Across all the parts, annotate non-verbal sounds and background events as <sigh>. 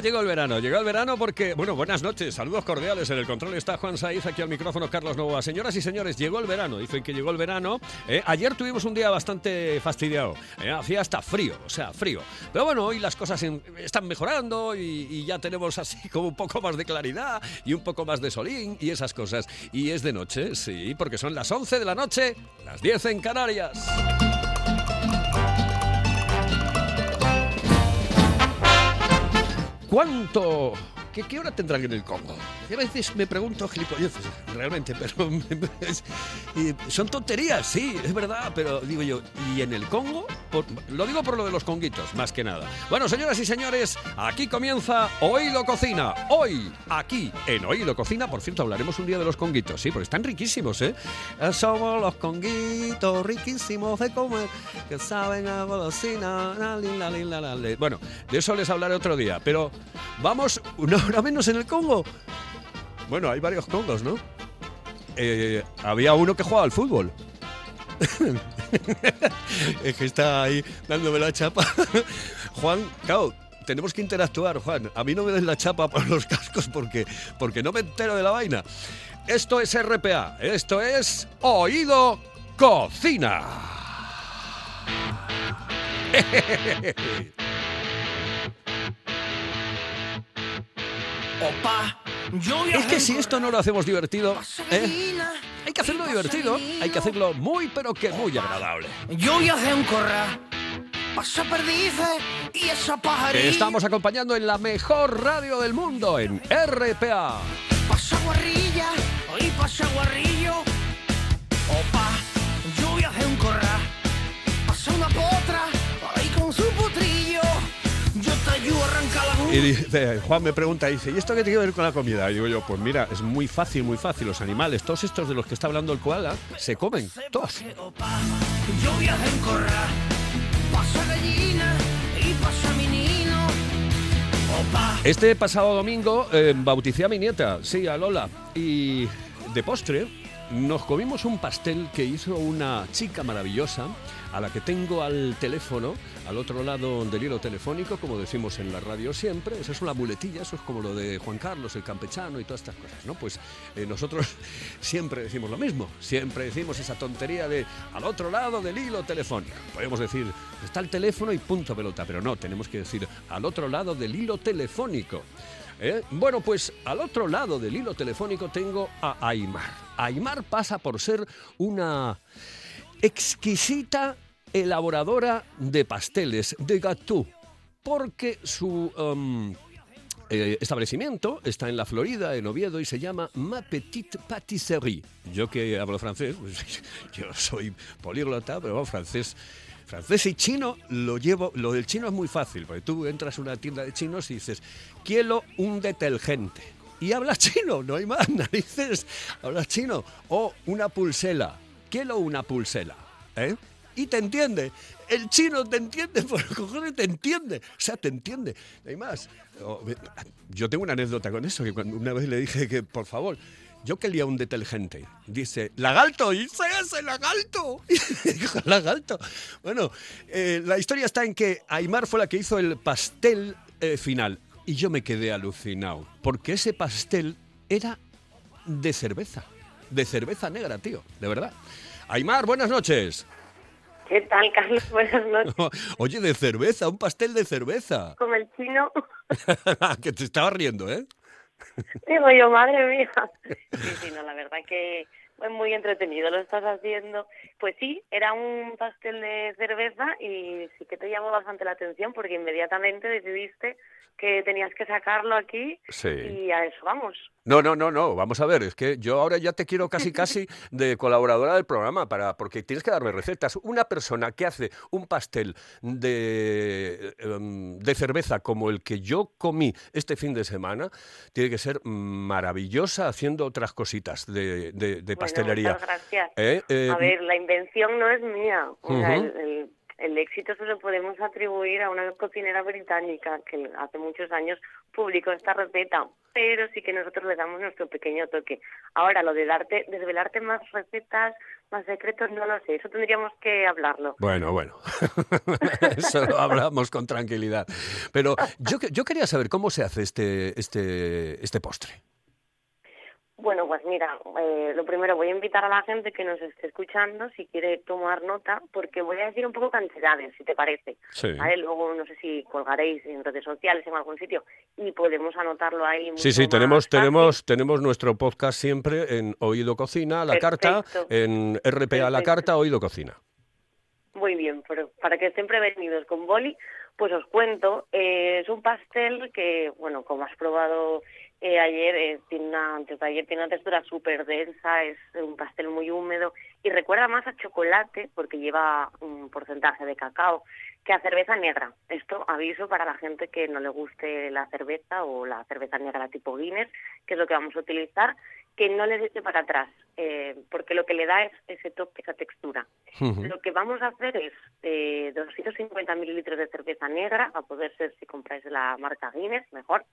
Llegó el verano, llegó el verano porque, bueno, buenas noches, saludos cordiales. En el control está Juan Saiz, aquí al micrófono Carlos Novoa. Señoras y señores, llegó el verano, dicen que llegó el verano. Eh, ayer tuvimos un día bastante fastidiado, eh, hacía hasta frío, o sea, frío. Pero bueno, hoy las cosas están mejorando y, ya tenemos así <laughs> como un poco más de claridad y un poco más de solín y esas cosas. Y es de noche, sí, porque son las 11 de la noche, las 10 en Canarias. ¿Cuánto ¿Qué, hora tendrán en el Congo? a veces me pregunto gilipolleces, realmente, pero <laughs> son tonterías, sí, es verdad, pero digo yo, ¿y en el Congo? lo digo por lo de los conguitos, más que nada. Bueno, señoras y señores, aquí comienza Oído Cocina. Hoy, aquí, en Oído Cocina, por cierto, hablaremos un día de los conguitos, sí, porque están riquísimos, ¿eh? Somos los conguitos riquísimos de comer, que saben a golosina, Bueno, de eso les hablaré otro día, pero vamos <laughs> una hora menos en el Congo. Bueno, hay varios Congos, ¿no? Eh, había uno que jugaba al fútbol. <laughs> es que está ahí dándome la chapa. <laughs> Juan, claro, tenemos que interactuar, Juan. A mí no me des la chapa por los cascos porque, porque no me entero de la vaina. Esto es RPA, esto es Oído Cocina. <laughs> es que si esto no lo hacemos divertido, ¿eh? hay que hacerlo divertido, hay que hacerlo muy pero que muy agradable. Yo voy a hacer un corra. Pasa perdices y esa pajarita. Estamos acompañando en la mejor radio del mundo, en RPA. Pasa guarrilla y pasa guarrillo. Y dice, Juan me pregunta, dice, ¿y esto qué tiene que ver con la comida? Y digo yo, pues mira, es muy fácil, muy fácil. Los animales, todos estos de los que está hablando el koala, se comen, todos. Este pasado domingo eh, bauticé a mi nieta, sí, a Lola, y de postre nos comimos un pastel que hizo una chica maravillosa a la que tengo al teléfono, al otro lado del hilo telefónico, como decimos en la radio siempre. Esa es una muletilla, eso es como lo de Juan Carlos, el campechano y todas estas cosas, ¿no? Pues eh, nosotros <laughs> siempre decimos lo mismo, siempre decimos esa tontería de al otro lado del hilo telefónico. Podemos decir, está el teléfono y punto pelota, pero no, tenemos que decir al otro lado del hilo telefónico. ¿Eh? Bueno, pues al otro lado del hilo telefónico tengo a Aymar. Aymar pasa por ser una exquisita elaboradora de pasteles, de gâteau, porque su um, eh, establecimiento está en la Florida, en Oviedo, y se llama Ma Petite Pâtisserie. Yo que hablo francés, pues, <laughs> yo soy políglota, pero francés francés y chino lo llevo. Lo del chino es muy fácil, porque tú entras a una tienda de chinos y dices, quiero un detergente. Y hablas chino, no hay más <laughs> narices. Hablas chino. O una pulsera quiero una pulsera. ¿eh? Y te entiende. El chino te entiende, <laughs> por cojones te entiende. O sea, te entiende. hay más. Yo tengo una anécdota con eso, que una vez le dije que, por favor, yo quería un detergente. Dice, lagalto, y dice ese lagalto. <laughs> dijo, lagalto. Bueno, eh, la historia está en que Aymar fue la que hizo el pastel eh, final. Y yo me quedé alucinado, porque ese pastel era de cerveza de cerveza negra, tío, de verdad. Aymar, buenas noches. ¿Qué tal, Carlos? <laughs> Buenas noches. <laughs> Oye, de cerveza, un pastel de cerveza. Como el chino. que te estaba riendo, ¿eh? Digo yo, madre mía. Sí, sí, no, la verdad que es muy entretenido, lo estás haciendo. Pues sí, era un pastel de cerveza y sí que te llamó bastante la atención porque inmediatamente decidiste que tenías que sacarlo aquí y a eso vamos. No, no, no, no, vamos a ver, es que yo ahora ya te quiero casi casi <laughs> de colaboradora del programa para porque tienes que darme recetas. Una persona que hace un pastel de, em, de cerveza como el que yo comí este fin de semana, tiene que ser maravillosa haciendo otras cositas de, de, pastelería. gracias. ¿Eh? Eh, a ver, la invención no es mía. el el éxito se lo podemos atribuir a una cocinera británica que hace muchos años publicó esta receta, pero sí que nosotros le damos nuestro pequeño toque. Ahora, lo de darte, desvelarte más recetas, más secretos, no lo sé, eso tendríamos que hablarlo. Bueno, bueno, <laughs> eso lo hablamos con tranquilidad. Pero yo, yo quería saber cómo se hace este, este, este postre. Bueno, pues mira, eh, lo primero voy a invitar a la gente que nos esté escuchando si quiere tomar nota, porque voy a decir un poco cantidades, si te parece. Sí. Luego no sé si colgaréis en redes sociales en algún sitio y podemos anotarlo ahí. Sí, sí, tenemos tenemos tenemos nuestro podcast siempre en Oído Cocina a la carta, en RPA la carta Oído Cocina. Muy bien, pero para que estén prevenidos con boli, pues os cuento, eh, es un pastel que, bueno, como has probado eh, ayer, eh, tiene una, antes de ayer, tiene una textura súper densa, es un pastel muy húmedo y recuerda más a chocolate porque lleva un porcentaje de cacao que a cerveza negra. Esto aviso para la gente que no le guste la cerveza o la cerveza negra tipo Guinness, que es lo que vamos a utilizar, que no le deje para atrás, eh, porque lo que le da es ese toque, esa textura. Lo que vamos a hacer es eh, 250 mililitros de cerveza negra, a poder ser si compráis la marca Guinness, mejor,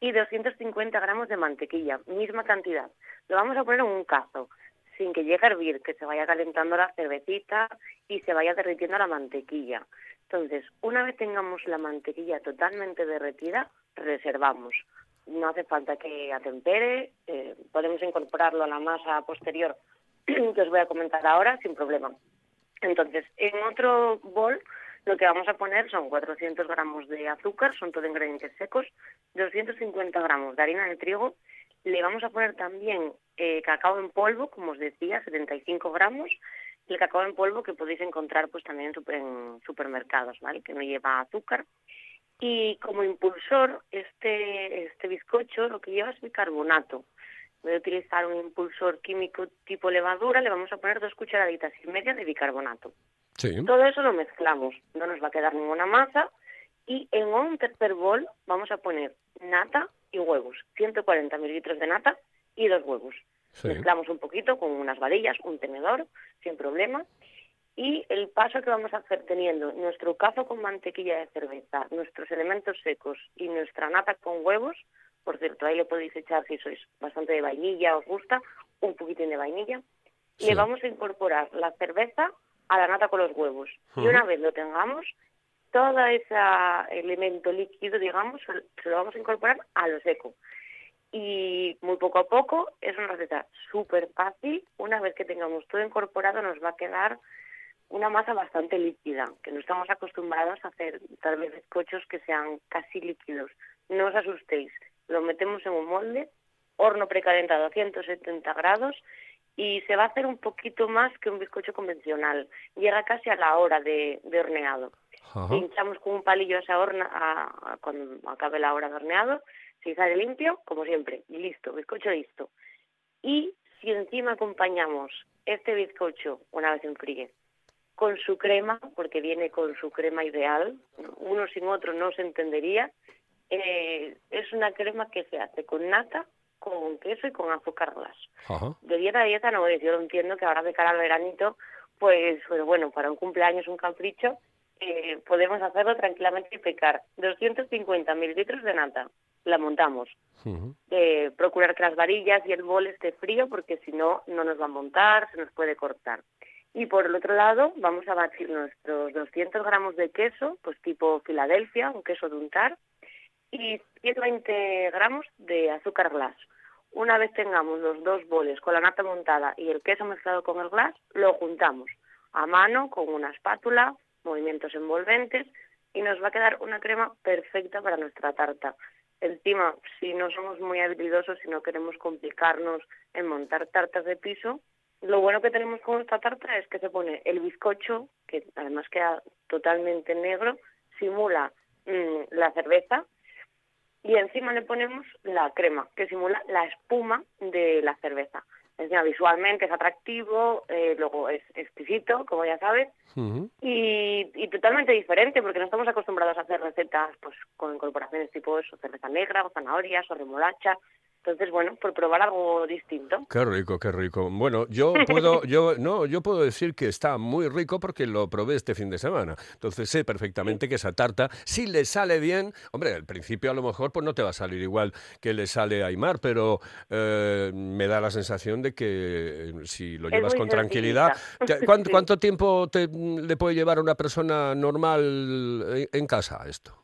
y 250 gramos de mantequilla, misma cantidad. Lo vamos a poner en un cazo, sin que llegue a hervir, que se vaya calentando la cervecita y se vaya derritiendo la mantequilla. Entonces, una vez tengamos la mantequilla totalmente derretida, reservamos. No hace falta que atempere, eh, podemos incorporarlo a la masa posterior <clears throat> que os voy a comentar ahora sin problema. Entonces, en otro bol lo que vamos a poner son 400 gramos de azúcar, son todo ingredientes secos, 250 gramos de harina de trigo, le vamos a poner también eh, cacao en polvo, como os decía, 75 gramos, el cacao en polvo que podéis encontrar pues también en, supermercados, ¿vale? Que no lleva azúcar. Y como impulsor, este, este bizcocho lo que lleva es bicarbonato. Voy a utilizar un impulsor químico tipo levadura, le vamos a poner dos cucharaditas y media de bicarbonato. Todo eso lo mezclamos, no nos va a quedar ninguna masa y en un tercer bol vamos a poner nata y huevos, 140 mililitros de nata y dos huevos. Mezclamos un poquito con unas varillas, un tenedor, sin problema. Y el paso que vamos a hacer teniendo nuestro cazo con mantequilla de cerveza, nuestros elementos secos y nuestra nata con huevos, por cierto, ahí le podéis echar si sois bastante de vainilla, os gusta, un poquitín de vainilla. Le vamos a incorporar la cerveza a la nata con los huevos. Y una vez lo tengamos, todo ese elemento líquido, digamos, se lo vamos a incorporar a lo seco. Y muy poco a poco, es una receta súper fácil. Una vez que tengamos todo incorporado, nos va a quedar una masa bastante líquida, que no estamos acostumbrados a hacer tal vez bizcochos que sean casi líquidos. No os asustéis, lo metemos en un molde, horno precalentado a 170 grados y se va a hacer un poquito más que un bizcocho convencional. Llega casi a la hora de, horneado. Pinchamos con un palillo esa horna a, cuando acabe la hora de horneado, si sale limpio, como siempre, y listo, bizcocho listo. Y si encima acompañamos este bizcocho, una vez enfríe, con su crema, porque viene con su crema ideal, uno sin otro no se entendería, eh, es una crema que se hace con nata, con queso y con azúcar glass. De dieta a dieta no yo lo entiendo que ahora de cara al veranito, pues, pues bueno, para un cumpleaños, un capricho, eh, podemos hacerlo tranquilamente y pecar. 250 mililitros de nata, la montamos. Eh, procurar que las varillas y el bol esté frío porque si no, no nos va a montar, se nos puede cortar. Y por el otro lado, vamos a batir nuestros 200 gramos de queso, pues tipo Filadelfia, un queso de untar, y 120 gramos de azúcar glass. Una vez tengamos los dos boles con la nata montada y el queso mezclado con el glass, lo juntamos a mano con una espátula, movimientos envolventes y nos va a quedar una crema perfecta para nuestra tarta. Encima, si no somos muy habilidosos, si no queremos complicarnos en montar tartas de piso, lo bueno que tenemos con esta tarta es que se pone el bizcocho, que además queda totalmente negro, simula mm, la cerveza y encima le ponemos la crema, que simula la espuma de la cerveza. Encima visualmente es atractivo, eh, luego es exquisito, como ya sabes, y, totalmente diferente, porque no estamos acostumbrados a hacer recetas pues con incorporaciones tipo eso, cerveza negra, o zanahorias, o remolacha. Entonces, bueno, por probar algo distinto. Qué rico, qué rico. Bueno, yo puedo, <laughs> yo no, yo puedo decir que está muy rico porque lo probé este fin de semana. Entonces sé perfectamente que esa tarta, si le sale bien, hombre, al principio a lo mejor pues no te va a salir igual que le sale a Aymar, pero eh, me da la sensación de que eh, si lo llevas con tranquilidad, te- <laughs> ¿cuánto, tiempo te, le puede llevar a una persona normal en, en casa esto?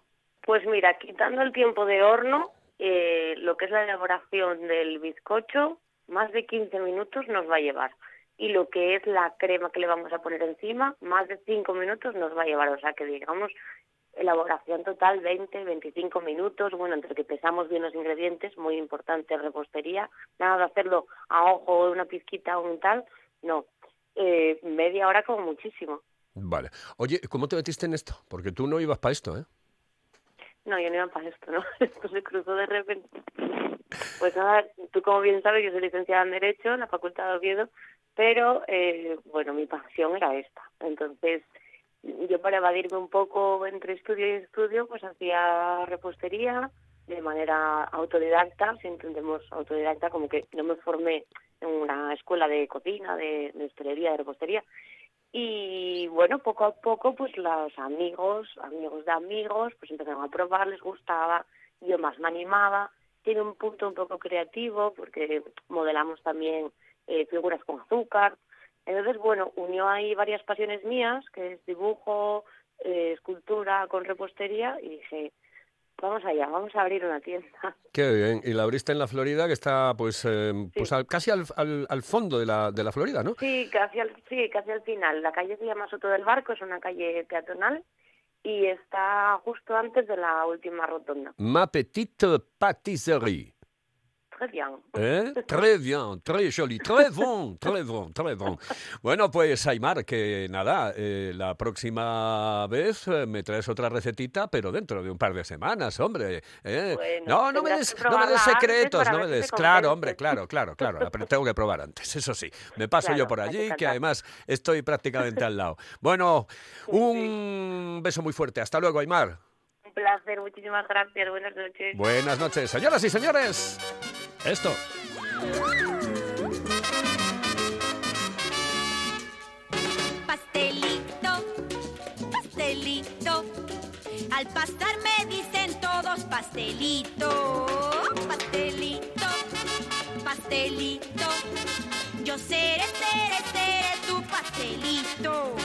Pues mira, quitando el tiempo de horno, eh, lo que es la elaboración del bizcocho, más de 15 minutos nos va a llevar. Y lo que es la crema que le vamos a poner encima, más de 5 minutos nos va a llevar. O sea que digamos, elaboración total 20, 25 minutos. Bueno, entre que pesamos bien los ingredientes, muy importante repostería. Nada de hacerlo a ojo, una pizquita o un tal, no. Eh, media hora como muchísimo. Vale. Oye, ¿cómo te metiste en esto? Porque tú no ibas para esto, ¿eh? No, yo no iba para esto, ¿no? <laughs> Esto se cruzó de repente. Pues nada, tú como bien sabes, yo soy licenciada en Derecho en la Facultad de Oviedo, pero eh, bueno, mi pasión era esta. Entonces, yo para evadirme un poco entre estudio y estudio, pues hacía repostería de manera autodidacta, si entendemos autodidacta, como que no me formé en una escuela de cocina, de, de de repostería, y bueno, poco a poco, pues los amigos, amigos de amigos, pues empezaron a probar, les gustaba, yo más me animaba. Tiene un punto un poco creativo porque modelamos también eh, figuras con azúcar. Entonces, bueno, unió ahí varias pasiones mías, que es dibujo, eh, escultura con repostería, y dije, vamos allá, vamos a abrir una tienda. <laughs> Qué bien. Y la abriste en la Florida, que está pues, eh, pues al- casi al, al- al fondo de la, de la Florida, ¿no? Sí, casi al, sí, casi al final. La calle se llama Soto del Barco, es una calle peatonal y está justo antes de la última rotonda. Ma petite pâtisserie. Très bien. ¿Eh? <laughs> Très bien, très joli, très bon, très bon, très bon. Bueno, pues Aymar, que nada, eh, la próxima vez eh, me traes otra recetita, pero dentro de un par de semanas, hombre. ¿eh? Bueno, no, no me des, no me des secretos, no me des. Claro, hombre, claro, claro, claro. la- tengo que probar antes, eso sí. Me paso yo Claro, por hay que allí, que además estoy prácticamente al lado. Bueno, <laughs> un beso muy fuerte. Hasta luego, Aymar. Un placer, muchísimas gracias. Buenas noches. Buenas noches, señoras y señores. Esto. Pastelito, pastelito. Al pasar me dicen todos pastelito, pastelito, pastelito. Yo seré, seré, seré tu pastelito.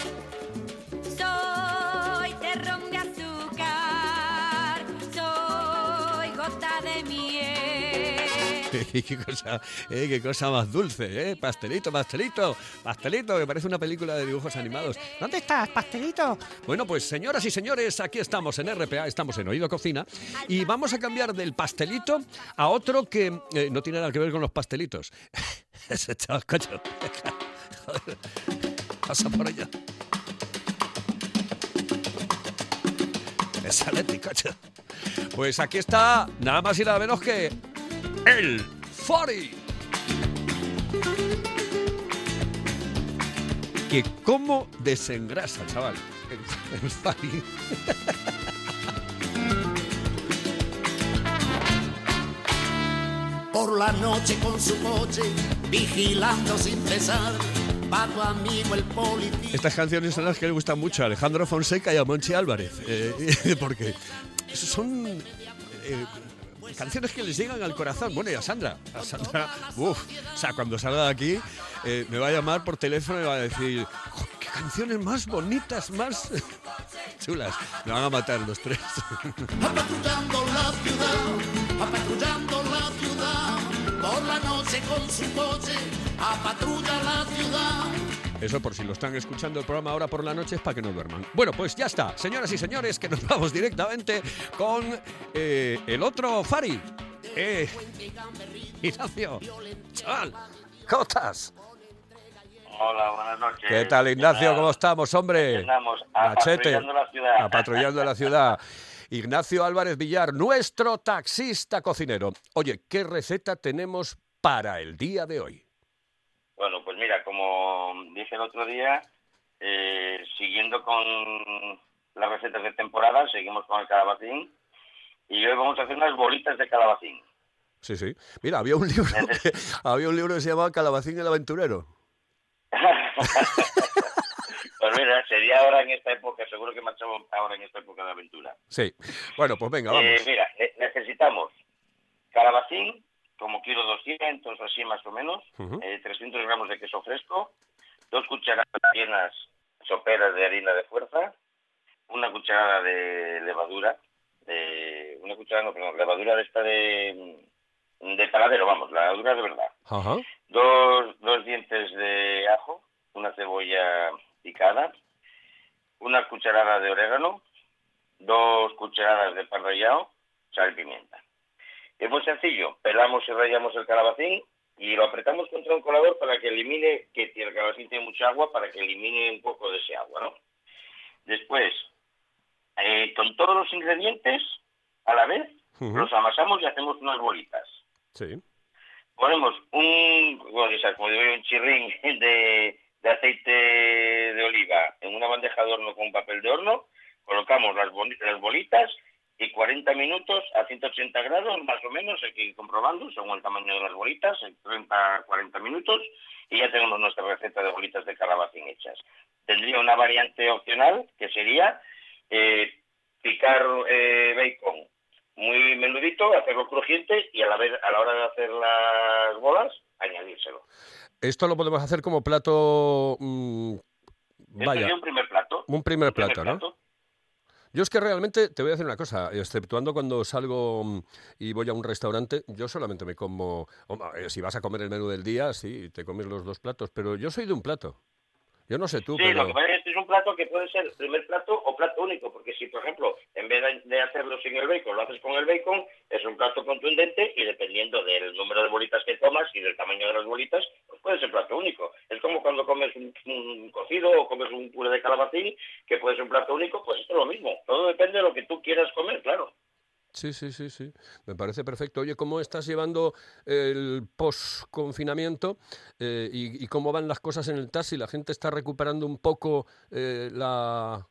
<laughs> qué cosa, eh, qué cosa más dulce, ¿eh? Pastelito, pastelito, pastelito, que parece una película de dibujos animados. ¿Dónde estás, pastelito? Bueno, pues señoras y señores, aquí estamos en RPA, estamos en Oído Cocina y vamos a cambiar del pastelito a otro que eh, no tiene nada que ver con los pastelitos. <laughs> Ese chaval, coño. <laughs> Pasa por allá. Esa coño. Pues aquí está nada más y nada menos que el Fari. Que cómo desengrasa, chaval. El, el Fari. por la noche con su coche, vigilando sin cesar, amigo el policía. Estas canciones son las que le gustan mucho a Alejandro Fonseca y a Monchi Álvarez. eh, <laughs> porque son eh, canciones que les llegan al corazón. Bueno, y a Sandra. A Sandra, uff. O sea, cuando salga de aquí, eh, me va a llamar por teléfono y va a decir: "Jo, ¿Qué canciones más bonitas, más <laughs> chulas? Me van a matar los tres. Apatrullando la ciudad, apatrullando la ciudad, por la noche con su coche, apatrulla la ciudad. Eso por si lo están escuchando el programa ahora por la noche es para que no duerman. Bueno, pues ya está, señoras y señores, que nos <laughs> vamos directamente con eh, el otro Fari. Eh, Ignacio, chaval, ¿cómo estás? Hola, buenas noches. ¿Qué tal, Ignacio? ¿Cómo estamos, hombre? Apatrullando la ciudad. Apatrullando la ciudad. <laughs> Ignacio Álvarez Villar, nuestro taxista cocinero. Oye, ¿qué receta tenemos para el día de hoy? Bueno, pues mira, como dije el otro día, eh, siguiendo con las recetas de temporada, seguimos con el calabacín y hoy vamos a hacer unas bolitas de calabacín. Sí, sí. Mira, había un libro que, <laughs> había un libro que se llamaba Calabacín el aventurero. <laughs> pues mira, sería ahora en esta época, seguro que marchamos ahora en esta época de aventura. Sí. Bueno, pues venga, Eh, vamos. mira, ne- necesitamos calabacín, como kilo 200, así más o menos, Ujú. eh, 300 gramos de queso fresco, dos cucharadas llenas soperas de harina de fuerza, una cucharada de levadura, de, una cucharada, no, perdón, levadura de esta de, de paladero, vamos, la levadura de verdad. Dos, dos dientes de ajo, una cebolla picada, una cucharada de orégano, dos cucharadas de pan rallado, sal y pimienta. Es muy sencillo, pelamos y rallamos el calabacín y lo apretamos contra un colador para que elimine, que el calabacín tiene mucha agua, para que elimine un poco de ese agua, ¿no? Después, eh, con todos los ingredientes a la vez, los amasamos y hacemos unas bolitas Sí. ponemos un, bueno, o sea, como digo un chirrín <laughs> de, de aceite de oliva en una bandeja de horno con papel de horno, colocamos las bolitas y 40 minutos a 180 grados, más o menos, hay que ir comprobando según el tamaño de las bolitas, en 30 a 40 minutos, y ya tenemos nuestra receta de bolitas de calabacín hechas. Tendría una variante opcional, que sería eh, picar eh, bacon muy menudito, hacerlo crujiente y a la vez a la hora de hacer las bolas añadírselo. Esto lo podemos hacer como plato. mm, vaya, sería un primer plato. un primer Un primer plato, ¿no? Yo es que realmente te voy a decir una cosa, exceptuando cuando salgo mm, y voy a un restaurante, yo solamente me como, eh, si vas a comer el menú del día, sí, te comes los dos platos, pero yo soy de un plato. Yo no sé tú, Sí, pero lo que plato que puede ser primer plato o plato único, porque si, por ejemplo, en vez de- hacerlo sin el bacon, lo haces con el bacon, es un plato contundente y dependiendo del número de bolitas que tomas y del tamaño de las bolitas, pues puede ser plato único. Es como cuando comes un, un cocido o comes un puré de calabacín, que puede ser un plato único, pues esto es lo mismo. Todo depende de lo que tú quieras comer, claro. Sí, sí, sí, sí, me parece perfecto. Oye, ¿cómo estás llevando el post-confinamiento eh, y, y cómo van las cosas en el taxi? ¿La gente está recuperando un poco eh, la,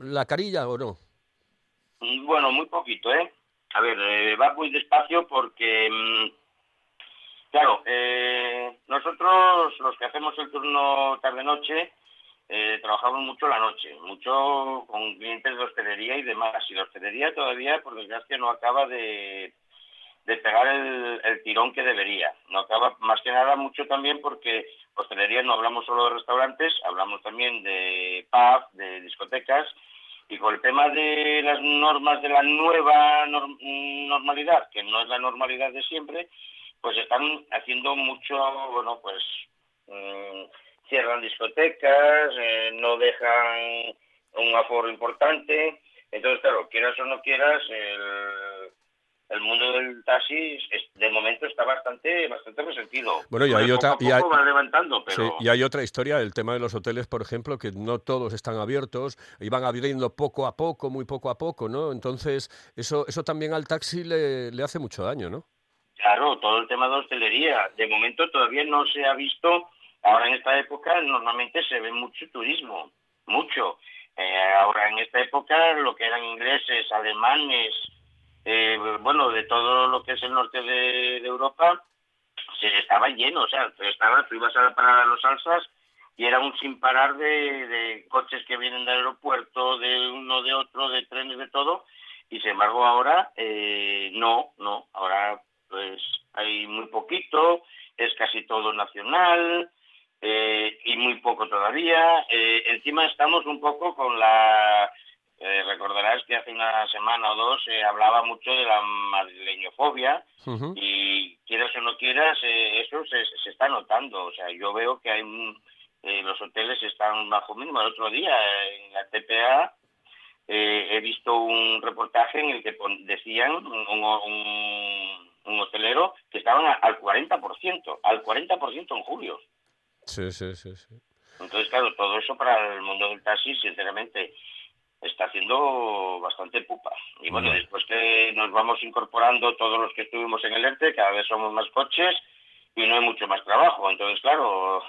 la carilla o no? Mm, Bueno, muy poquito, ¿eh? A ver, eh, va muy despacio porque, mm, claro, eh, nosotros los que hacemos el turno tarde-noche, eh, trabajamos mucho la noche, mucho con clientes de hostelería y demás. Y la hostelería todavía, por desgracia, no acaba de, de pegar el, el tirón que debería. No acaba, más que nada, mucho también porque hostelería no hablamos solo de restaurantes, hablamos también de pub, de discotecas, y con el tema de las normas de la nueva nor- normalidad, que no es la normalidad de siempre, pues están haciendo mucho, bueno, pues mm, cierran discotecas, eh, no dejan un aforo importante. Entonces, claro, quieras o no quieras, el, el mundo del taxi es- de momento está bastante bastante resentido. Bueno, y hay otra- y hay- levantando, pero... Sí, y hay otra historia, el tema de los hoteles, por ejemplo, que no todos están abiertos y van abriendo poco a poco, muy poco a poco, ¿no? Entonces, eso, eso también al taxi le, le hace mucho daño, ¿no? Claro, todo el tema de hostelería. De momento todavía no se ha visto, ahora en esta época normalmente se ve mucho turismo, mucho. Eh, ahora en esta época lo que eran ingleses, alemanes, eh, bueno, de todo lo que es el norte de, de Europa, se estaba lleno, o sea, estaba, tú ibas a parar a los salsas y era un sin parar de, de coches que vienen del aeropuerto, de uno, de otro, de trenes, de todo, y sin embargo ahora eh, no, no, ahora pues hay muy poquito, es casi todo nacional muy poco todavía. Eh, encima estamos un poco con la... eh, recordarás que hace una semana o dos se hablaba mucho de la madrileñofobia Ujú. y quieras o no quieras, eh, eso se, se está notando. O sea, yo veo que hay eh, los hoteles están bajo mínimo. El otro día eh, en la TPA eh, he visto un reportaje en el que decían un, un- un hotelero que estaban al 40%, al 40% en julio. Sí, sí, sí, sí. Entonces, claro, todo eso para el mundo del taxi, sinceramente, está haciendo bastante pupa. Y bueno, después que nos vamos incorporando todos los que estuvimos en el ERTE, cada vez somos más coches y no hay mucho más trabajo. Entonces, claro,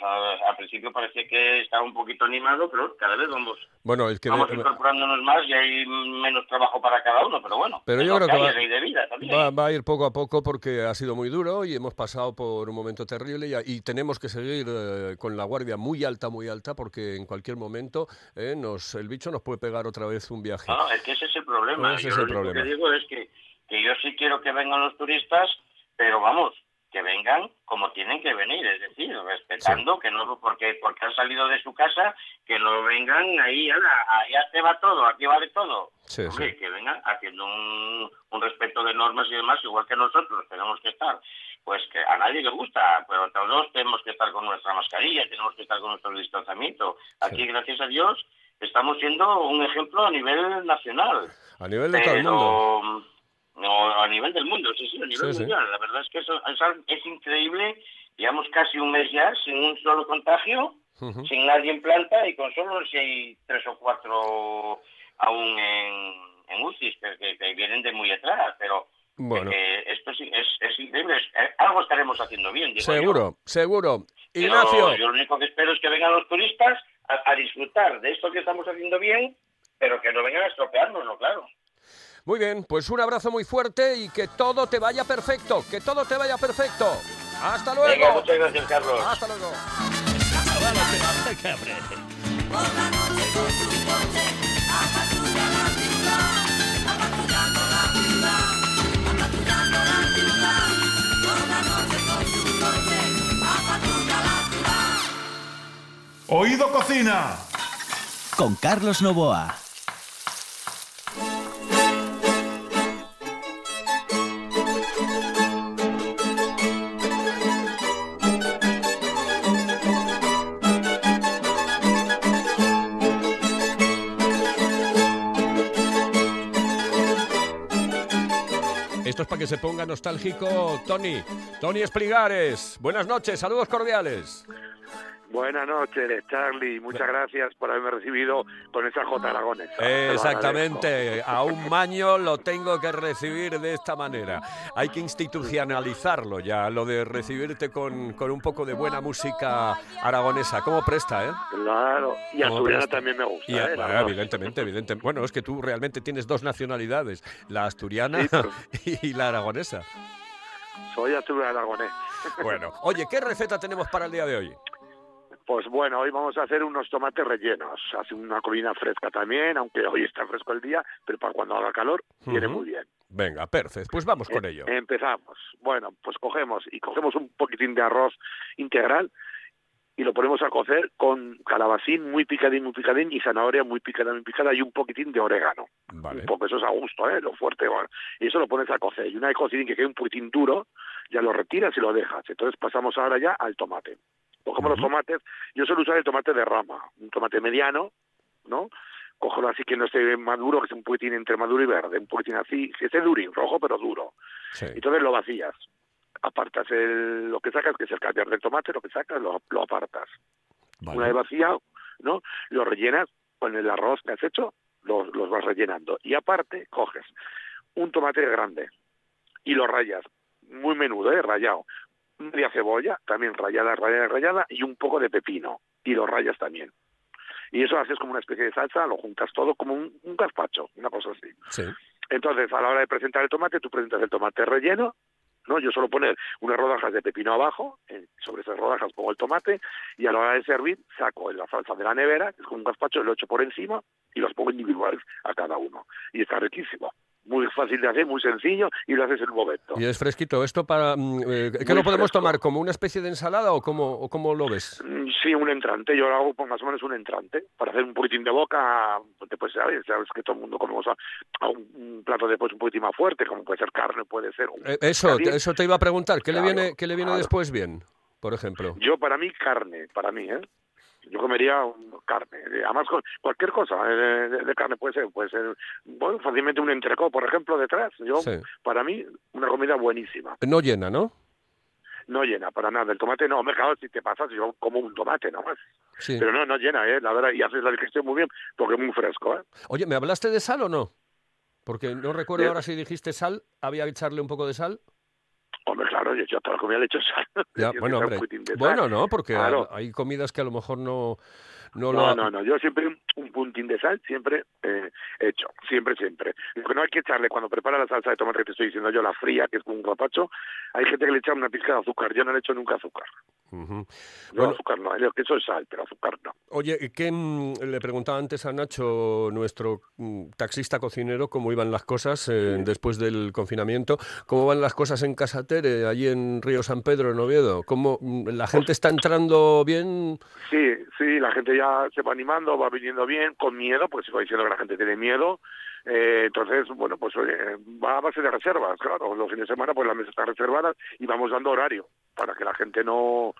al principio parecía que estaba un poquito animado, pero cada vez vamos, Bueno, es que... vamos incorporándonos más y hay menos trabajo para cada uno, pero bueno. Pero yo lo creo que va- es ley de vida también. Va, va a ir poco a poco porque ha sido muy duro y hemos pasado por un momento terrible y, y tenemos que seguir eh, con la guardia muy alta, muy alta, porque en cualquier momento eh, nos, el bicho nos puede pegar otra vez un viaje. No, es que ese es el problema. Ese Yo es lo el único problema. que digo es que, que yo sí quiero que vengan los turistas, pero vamos, que vengan como tienen que venir, es decir, respetando que no porque porque han salido de su casa, que no vengan ahí, ala, allá te va todo, aquí vale todo. Sí, Hombre, sí. que vengan haciendo un, un respeto de normas y demás, igual que nosotros tenemos que estar. Pues que a nadie le gusta, pero todos tenemos que estar con nuestra mascarilla, tenemos que estar con nuestro distanciamiento. Aquí, gracias a Dios, estamos siendo un ejemplo a nivel nacional. A nivel de todo el mundo. No, a nivel del mundo, sí, sí, a nivel Sí, sí. mundial. La verdad es que eso, es, increíble. Llevamos casi un mes ya sin un solo contagio, sin nadie en planta y con solo si hay tres o cuatro aún en, en UCI que, que- que vienen de muy atrás. Pero Bueno. eh, esto sí, es, es increíble. eh, algo estaremos haciendo bien. digo yo. Seguro, seguro. Pero Ignacio, yo lo único que espero es que vengan los turistas a, a disfrutar de esto que estamos haciendo bien, pero que no vengan a estropeárnoslo, claro. Muy bien, pues un abrazo muy fuerte y que todo te vaya perfecto, que todo te vaya perfecto. Hasta luego. Venga, muchas gracias, Carlos. Hasta luego. Oído Cocina. Con Carlos Novoa. Es para que se ponga nostálgico Tony. Tony Espligares. Buenas noches, saludos cordiales. Buenas noches, Charlie. Muchas gracias por haberme recibido con esa J Aragones. Exactamente, a un maño lo tengo que recibir de esta manera. Hay que institucionalizarlo ya, lo de recibirte con, con un poco de buena música aragonesa. ¿Cómo presta, eh? Claro. Y ¿Cómo asturiana también me gusta. Y a- ¿eh? Dos. evidentemente, evidentemente. Bueno, es que tú realmente tienes dos nacionalidades, la asturiana Sí, pero- <laughs> y la aragonesa. Soy asturiano aragonés. Bueno, oye, ¿qué receta tenemos para el día de hoy? Pues bueno, hoy vamos a hacer unos tomates rellenos. Hace una colina fresca también, aunque hoy está fresco el día, pero para cuando haga calor viene muy bien. Venga, perfecto, pues vamos con Eh, ello. Empezamos. Bueno, pues cogemos y cogemos un poquitín de arroz integral y lo ponemos a cocer con calabacín muy picadín, muy picadín y zanahoria muy picada, muy picada y un poquitín de orégano. Vale. Un poco, eso es a gusto, ¿eh? Lo fuerte. bueno. Y eso lo pones a cocer. Y una vez cocidín que quede un poquitín duro, ya lo retiras y lo dejas. Entonces pasamos ahora ya al tomate. Cogemos los tomates. Yo suelo usar el tomate de rama, un tomate mediano, ¿no? Cógelo así que no esté maduro, que esté un poquitín entre maduro y verde, un poquitín así, que esté durín, rojo pero duro. Sí. Entonces lo vacías. Apartas el, lo que sacas, que es el callar del tomate, lo que sacas, lo, lo apartas. Una vez vaciado, ¿no? Lo rellenas con el arroz que has hecho, los, los vas rellenando. Y aparte, coges un tomate grande y lo rayas, muy menudo, ¿eh? Rayado. Media cebolla, también rayada, rayada, rayada, y un poco de pepino. Y lo rayas también. Y eso haces como una especie de salsa, lo juntas todo como un, un gazpacho, una cosa así. Sí. Entonces, a la hora de presentar el tomate, tú presentas el tomate relleno, ¿no? Yo suelo poner unas rodajas de pepino abajo, eh, sobre esas rodajas pongo el tomate, y a la hora de servir saco la salsa de la nevera, que es como un gazpacho, lo echo por encima y los pongo individuales a cada uno. Y está riquísimo. Muy fácil de hacer, muy sencillo, y lo haces en un momento. Y es fresquito. ¿Esto para mm, eh, qué Muy lo podemos fresco. tomar? ¿Como una especie de ensalada o cómo, o cómo lo ves? Mm, Sí, un entrante. Yo lo hago pues, más o menos un entrante. Para hacer un poquitín de boca, pues, después sabes, sabes que todo el mundo comemos a, un, plato después un poquitín más fuerte, como puede ser carne, puede ser un Eh, Eso, eso te iba a preguntar. ¿Qué le viene, qué le viene claro. después bien, por ejemplo? Yo, para mí, carne, para mí, ¿eh? Yo comería un- carne, además cualquier cosa eh, de, de carne puede ser, puede ser, bueno, fácilmente un entrecó, por ejemplo, detrás. Yo, Sí. para mí, una comida buenísima. No llena, ¿no? No llena para nada. El tomate no, me claro, si te pasas, yo como un tomate nomás. Sí. Pero no, no llena, ¿eh? La verdad, y haces la digestión muy bien, porque es muy fresco, ¿eh? Oye, ¿me hablaste de sal o no? Porque no recuerdo Eh, ahora si dijiste sal, había que echarle un poco de sal. Hombre, claro, claro, yo, yo toda la comida le echo <laughs> sal. Ya, bueno, hombre. Bueno, no, porque Claro. hay comidas que a lo mejor no, no, lo... No, no, no, yo siempre un, un puntín de sal, siempre eh, hecho, siempre, siempre. Lo que no hay que echarle cuando prepara la salsa de tomate que te estoy diciendo yo, la fría, que es como un capacho, hay gente que le echa una pizca de azúcar, yo no le echo nunca azúcar. Yo Bueno. azúcar no, que eso es sal, pero azúcar no. Oye, ¿qué mm, le preguntaba antes a Nacho, nuestro mm, taxista cocinero, cómo iban las cosas eh, después del confinamiento? ¿Cómo van las cosas en Casatere, allí en Río San Pedro, en Oviedo? ¿Cómo mm, la gente está entrando bien? Sí, sí, la gente ya se va animando, va viniendo bien, con miedo, porque se va diciendo que la gente tiene miedo. Eh, entonces, bueno, pues va a base de reservas, claro. Los fines de semana, pues las mesas están reservadas y vamos dando horario para que la gente no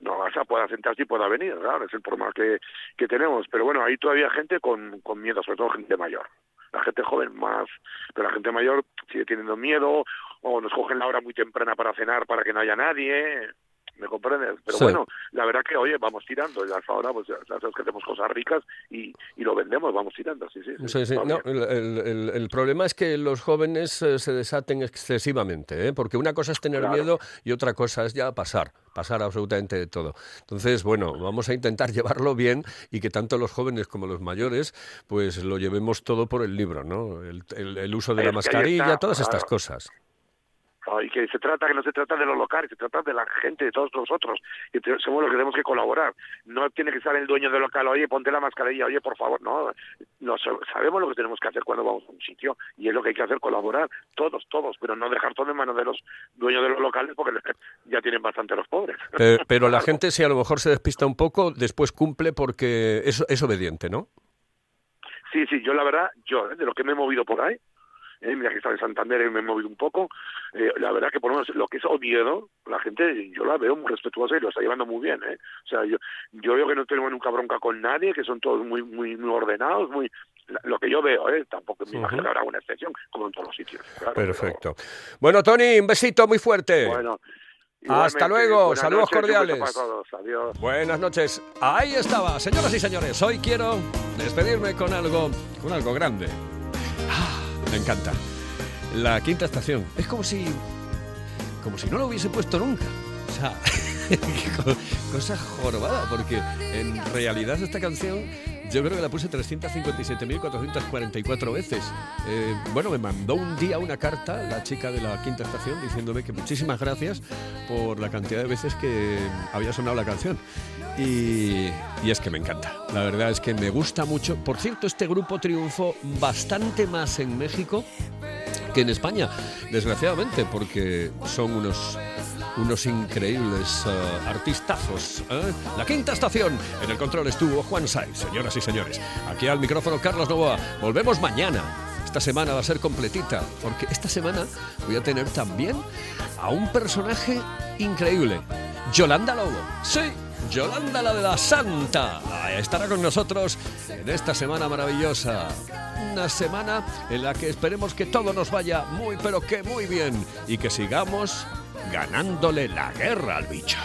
no o pueda sentarse y pueda venir, claro, es el problema que, que tenemos. Pero bueno, hay todavía gente con, con miedo, sobre todo gente mayor. La gente joven más, pero la gente mayor sigue teniendo miedo o nos cogen la hora muy temprana para cenar para que no haya nadie. ¿Me comprendes? Pero Sí. bueno, la verdad que, oye, vamos tirando. Ya hasta ahora, pues ya sabes que hacemos cosas ricas y, y lo vendemos, vamos tirando, sí, sí. No, el, el- el- el problema es que los jóvenes eh, se desaten excesivamente, ¿eh? porque una cosa es tener Claro. miedo y otra cosa es ya pasar, pasar absolutamente de todo. Entonces, bueno, vamos a intentar <laughs> llevarlo bien y que tanto los jóvenes como los mayores, pues lo llevemos todo por el libro, ¿no? El, el- uso de la mascarilla, todas estas cosas. Y que se trata, que no se trata de los locales, se trata de la gente, de todos nosotros, que te- somos los que tenemos que colaborar. No tiene que estar el dueño del local, oye, ponte la mascarilla, oye, por favor, no. no sa- sabemos lo que tenemos que hacer cuando vamos a un sitio y es lo que hay que hacer, colaborar, todos, todos, pero no dejar todo en manos de los dueños de los locales porque ya tienen bastante los pobres. Pe- Pero la gente, si a lo mejor se despista un poco, después cumple porque es, es obediente, ¿no? Sí, sí, yo la verdad, yo, ¿eh? de lo que me he movido por ahí, eh, mira que estaba en Santander y me he movido un poco, eh, la verdad que por lo menos lo que es Oviedo, la gente, yo la veo muy respetuosa y lo está llevando muy bien, ¿eh? O sea, yo, yo veo que no tenemos nunca bronca con nadie, que son todos muy muy muy ordenados, muy lo que yo veo, ¿eh? Tampoco me imagino que habrá una excepción, como en todos los sitios. claro, pero- Perfecto. Bueno, Tony, un besito muy fuerte. bueno, Hasta luego, buenas saludos noches, cordiales. para todos, adiós. Buenas noches. Ahí estaba, señoras y señores. Hoy quiero despedirme con algo, con algo grande. Me encanta. La quinta estación. Es como si, como si no lo hubiese puesto nunca. O sea, <laughs> co- cosa jorobada, porque en realidad esta canción yo creo que la puse 357.444 veces. Eh, bueno, me mandó un día una carta la chica de la quinta estación diciéndome que muchísimas gracias por la cantidad de veces que había sonado la canción. Y, y es que me encanta. La verdad es que me gusta mucho. Por cierto, este grupo triunfó bastante más en México que en España, desgraciadamente, porque son unos unos increíbles eh, artistazos. ¿eh? La quinta estación. En el control estuvo Juan Saiz, señoras y señores. Aquí al micrófono Carlos Novoa. Volvemos mañana. Esta semana va a ser completita, porque esta semana voy a tener también a un personaje increíble. Yolanda Lobo. Sí, Yolanda la de la Santa. Estará con nosotros en esta semana maravillosa. Una semana en la que esperemos que todo nos vaya muy, pero que muy bien. Y que sigamos ganándole la guerra al bicho.